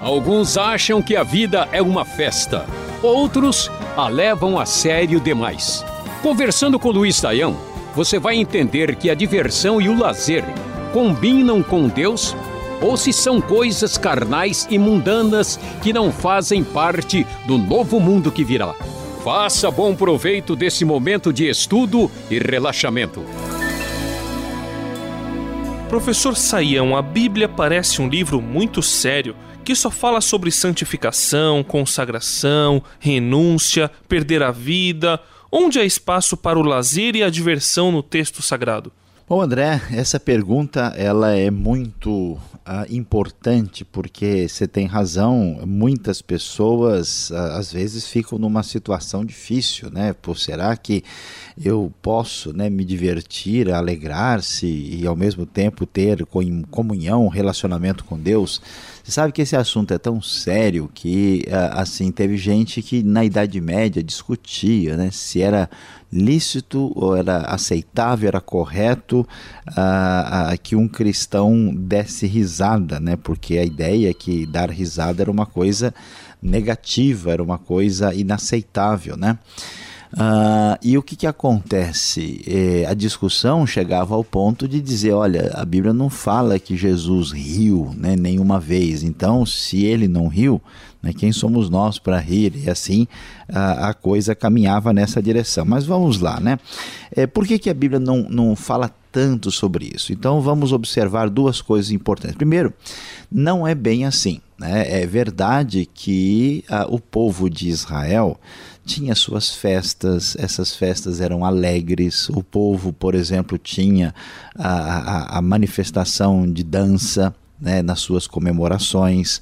Alguns acham que a vida é uma festa, outros a levam a sério demais. Conversando com Luiz Saião, você vai entender que a diversão e o lazer combinam com Deus ou se são coisas carnais e mundanas que não fazem parte do novo mundo que virá. Faça bom proveito desse momento de estudo e relaxamento. Professor Saião, a Bíblia parece um livro muito sério que só fala sobre santificação, consagração, renúncia, perder a vida. Onde há espaço para o lazer e a diversão no texto sagrado? Bom, André, essa pergunta ela é muito ah, importante porque você tem razão. Muitas pessoas às vezes ficam numa situação difícil, né? Por será que eu posso, né, me divertir, alegrar-se e ao mesmo tempo ter comunhão, relacionamento com Deus? Você sabe que esse assunto é tão sério que ah, assim teve gente que na Idade Média discutia, né, se era lícito ou era aceitável, era correto uh, uh, que um cristão desse risada, né? Porque a ideia é que dar risada era uma coisa negativa, era uma coisa inaceitável, né? Uh, e o que, que acontece? É, a discussão chegava ao ponto de dizer: olha, a Bíblia não fala que Jesus riu né, nenhuma vez, então se ele não riu, né, quem somos nós para rir? E assim a, a, coisa caminhava nessa direção. Mas vamos lá, né? É, por que, que a Bíblia não, não fala tanto sobre isso? Então vamos observar duas coisas importantes. Primeiro, não é bem assim. Né? É verdade que a, o povo de Israel tinha suas festas, essas festas eram alegres. O povo, por exemplo, tinha a, a, a manifestação de dança. Né, nas suas comemorações.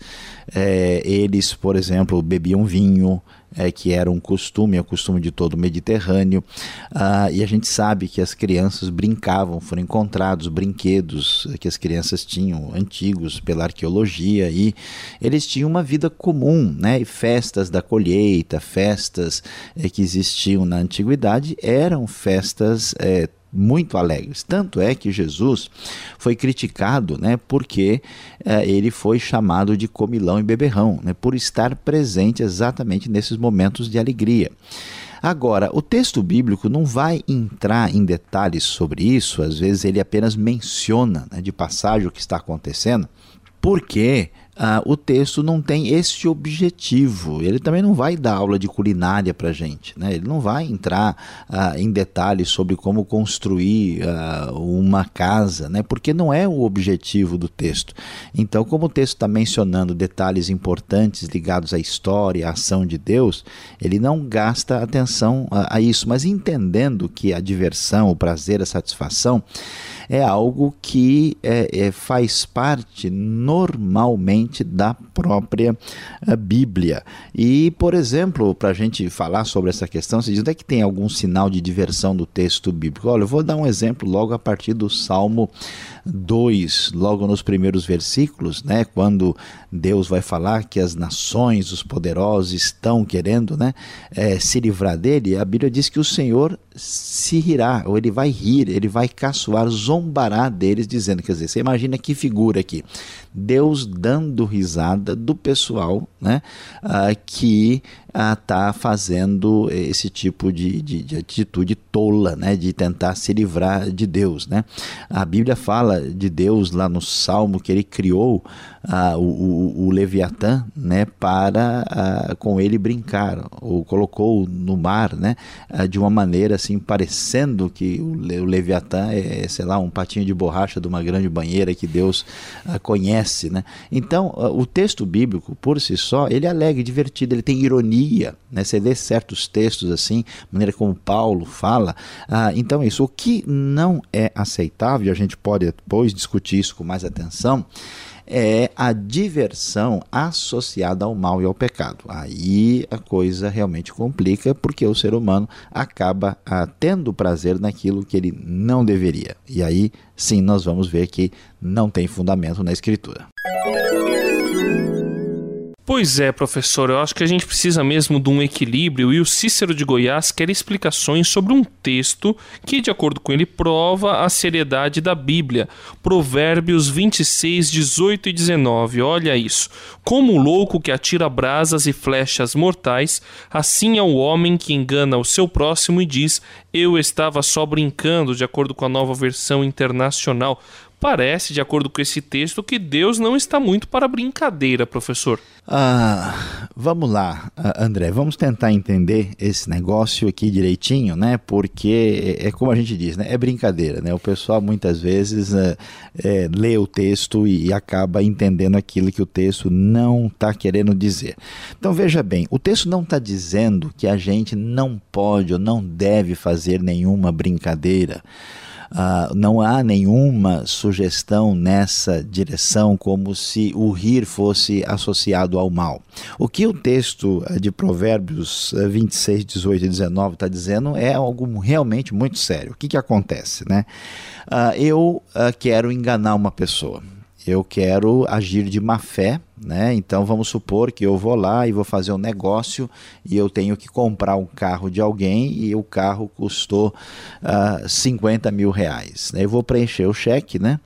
É, eles, por exemplo, bebiam vinho, é, que era um costume, é o costume de todo o Mediterrâneo. Ah, e a gente sabe que as crianças brincavam, foram encontrados brinquedos que as crianças tinham antigos pela arqueologia e eles tinham uma vida comum, né? E festas da colheita, festas é, que existiam na antiguidade eram festas é, muito alegres. Tanto é que Jesus foi criticado né, porque é, ele foi chamado de comilão e beberrão, né, por estar presente exatamente nesses momentos de alegria. Agora, o texto bíblico não vai entrar em detalhes sobre isso, às vezes ele apenas menciona né, de passagem o que está acontecendo, porque ah, o texto não tem esse objetivo. Ele também não vai dar aula de culinária para gente. Né? Ele não vai entrar ah, em detalhes sobre como construir ah, uma casa, né? porque não é o objetivo do texto. Então, como o texto está mencionando detalhes importantes ligados à história, à ação de Deus, ele não gasta atenção a, a isso, mas entendendo que a diversão, o prazer, a satisfação é algo que é, é, faz parte normalmente da própria eh, Bíblia. E, por exemplo, para a gente falar sobre essa questão, se diz onde é que tem algum sinal de diversão do texto bíblico? Olha, eu vou dar um exemplo logo a partir do Salmo 2, logo nos primeiros versículos, né, quando Deus vai falar que as nações, os poderosos estão querendo né, é, se livrar dele, a Bíblia diz que o Senhor se rirá, ou ele vai rir, ele vai caçoar, zombará deles, dizendo, quer dizer, você imagina que figura aqui, Deus dando risada do pessoal né, uh, que está uh, fazendo esse tipo de, de, de, atitude tola, né, de tentar se livrar de Deus. Né? A Bíblia fala de Deus lá no Salmo que ele criou uh, o, o, Leviatã né, para com ele brincar, ou colocou no mar né, de uma maneira assim, parecendo que o, o Leviatã é, sei lá, um patinho de borracha de uma grande banheira que Deus conhece conhece, né? Então, o texto bíblico, por si só, ele é alegre, divertido, ele tem ironia, né? Você lê certos textos assim, maneira como Paulo fala. Ah, então, é isso. O que não é aceitável, a gente pode depois discutir isso com mais atenção, é a diversão associada ao mal e ao pecado. Aí a coisa realmente complica porque o ser humano acaba ah, tendo prazer naquilo que ele não deveria. E aí sim nós vamos ver que não tem fundamento na Escritura. Pois é, professor, eu acho que a gente precisa mesmo de um equilíbrio e o Cícero de Goiás quer explicações sobre um texto que, de acordo com ele, prova a seriedade da Bíblia. Provérbios 26, 18 e 19. Olha isso. Como o louco que atira brasas e flechas mortais, assim é o homem que engana o seu próximo e diz: Eu estava só brincando, de acordo com a nova versão internacional. Parece, de acordo com esse texto, que Deus não está muito para brincadeira, professor. Ah, vamos lá, André, vamos tentar entender esse negócio aqui direitinho, né? Porque é, é como a gente diz, né? É brincadeira, né? O pessoal muitas vezes é, é, lê o texto e acaba entendendo aquilo que o texto não está querendo dizer. Então veja bem, o texto não está dizendo que a gente não pode ou não deve fazer nenhuma brincadeira. Uh, não há nenhuma sugestão nessa direção, como se o rir fosse associado ao mal. O que o texto eh, de Provérbios 26, 18 e 19 está dizendo é algo realmente muito sério. O que, que acontece? Né? Uh, eu uh, quero enganar uma pessoa eu quero agir de má fé, né? Então vamos supor que eu vou lá e vou fazer um negócio e eu tenho que comprar um carro de alguém e o carro custou uh, ah, 50 mil reais. Eu vou preencher o cheque, né?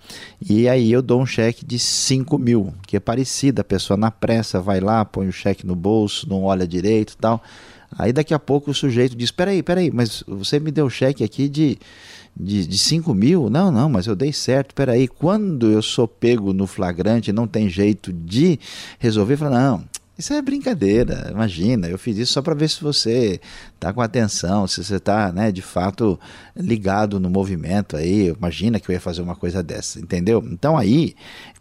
E aí eu dou um cheque de 5 mil, que é parecido, a pessoa na pressa vai lá, põe o cheque no bolso, não olha direito e tal. Aí daqui a pouco o sujeito diz: Peraí, peraí, mas você me deu cheque aqui de, de, de 5 mil? Não, não, mas eu dei certo. Peraí, quando eu sou pego no flagrante não tem jeito de resolver, fala: Não, isso é brincadeira, imagina. Eu fiz isso só para ver se você está com atenção, se você está, né, de fato ligado no movimento aí. Imagina que eu ia fazer uma coisa dessa, entendeu? Então aí,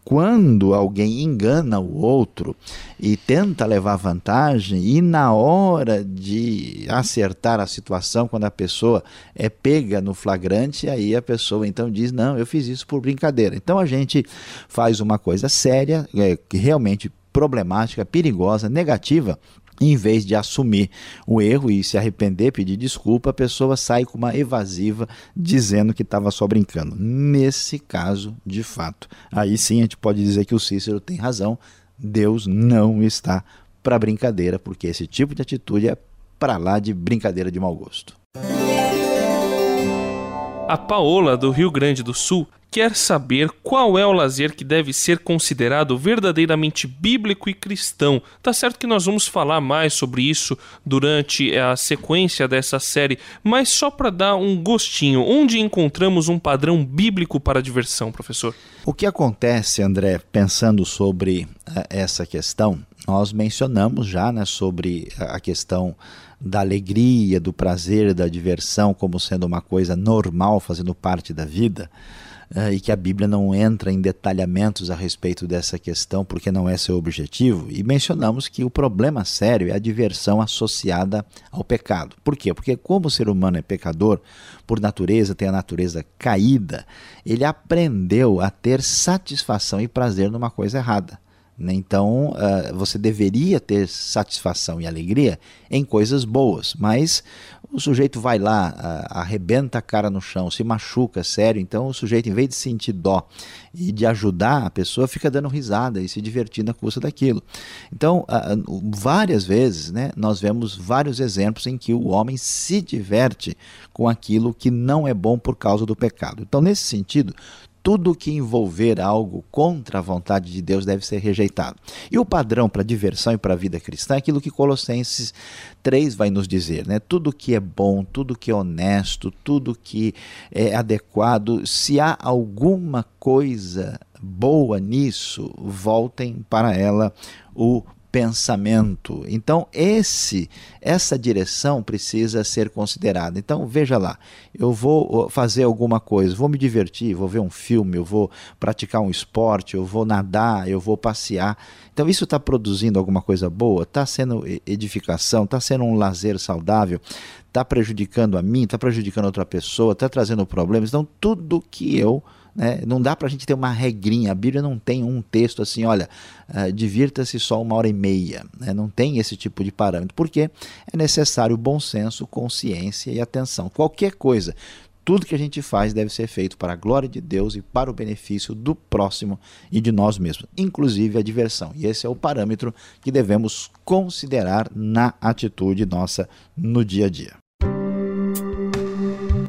quando alguém engana o outro e tenta levar vantagem e na hora de acertar a situação, quando a pessoa é pega no flagrante, aí a pessoa então diz: "Não, eu fiz isso por brincadeira". Então a gente faz uma coisa séria, é, que realmente problemática, perigosa, negativa, em vez de assumir o erro e se arrepender, pedir desculpa, a pessoa sai com uma evasiva dizendo que estava só brincando. Nesse caso, de fato, aí sim a gente pode dizer que o Cícero tem razão. Deus não está para brincadeira, porque esse tipo de atitude é para lá de brincadeira de mau gosto. A Paola, do Rio Grande do Sul, quer saber qual é o lazer que deve ser considerado verdadeiramente bíblico e cristão. Tá certo que nós vamos falar mais sobre isso durante a sequência dessa série, mas só para dar um gostinho, onde encontramos um padrão bíblico para a diversão, professor? O que acontece, André, pensando sobre uh, essa questão, nós mencionamos já né, sobre a questão da alegria, do prazer, da diversão como sendo uma coisa normal, fazendo parte da vida. Uh, e que a Bíblia não entra em detalhamentos a respeito dessa questão, porque não é seu objetivo. E mencionamos que o problema sério é a diversão associada ao pecado. Por quê? Porque, como o ser humano é pecador, por natureza, tem a natureza caída, ele aprendeu a ter satisfação e prazer numa coisa errada. Né? Então, uh, você deveria ter satisfação e alegria em coisas boas, mas o sujeito vai lá, uh, arrebenta a cara no chão, se machuca, sério. Então, o sujeito, em vez de sentir dó e de ajudar a pessoa, fica dando risada e se divertindo à custa daquilo. Então, uh, várias vezes, né, nós vemos vários exemplos em que o homem se diverte com aquilo que não é bom por causa do pecado. Então, nesse sentido, tudo que envolver algo contra a vontade de Deus deve ser rejeitado. E o padrão para diversão e para a vida cristã é aquilo que Colossenses 3 vai nos dizer, né? Tudo que é bom, tudo que é honesto, tudo que é adequado, se há alguma coisa boa nisso, voltem para ela o pensamento. Então, esse essa direção precisa ser considerada. Então, veja lá, eu vou fazer alguma coisa, vou me divertir, vou ver um filme, eu vou praticar um esporte, eu vou nadar, eu vou passear. Então, isso está produzindo alguma coisa boa? Está sendo edificação? Está sendo um lazer saudável? Está prejudicando a mim? Está prejudicando outra pessoa? Está trazendo problemas? Então, tudo que eu né? Não dá para a gente ter uma regrinha. A Bíblia não tem um texto assim, olha, uh, divirta-se só uma hora e meia. Né? Não tem esse tipo de parâmetro, porque é necessário bom senso, consciência e atenção. Qualquer coisa tudo que a gente faz deve ser feito para a glória de Deus e para o benefício do próximo e de nós mesmos, inclusive a diversão. E esse é o parâmetro que devemos considerar na atitude nossa no dia a dia.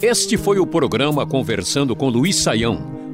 Este foi o programa Conversando com Luiz Saião.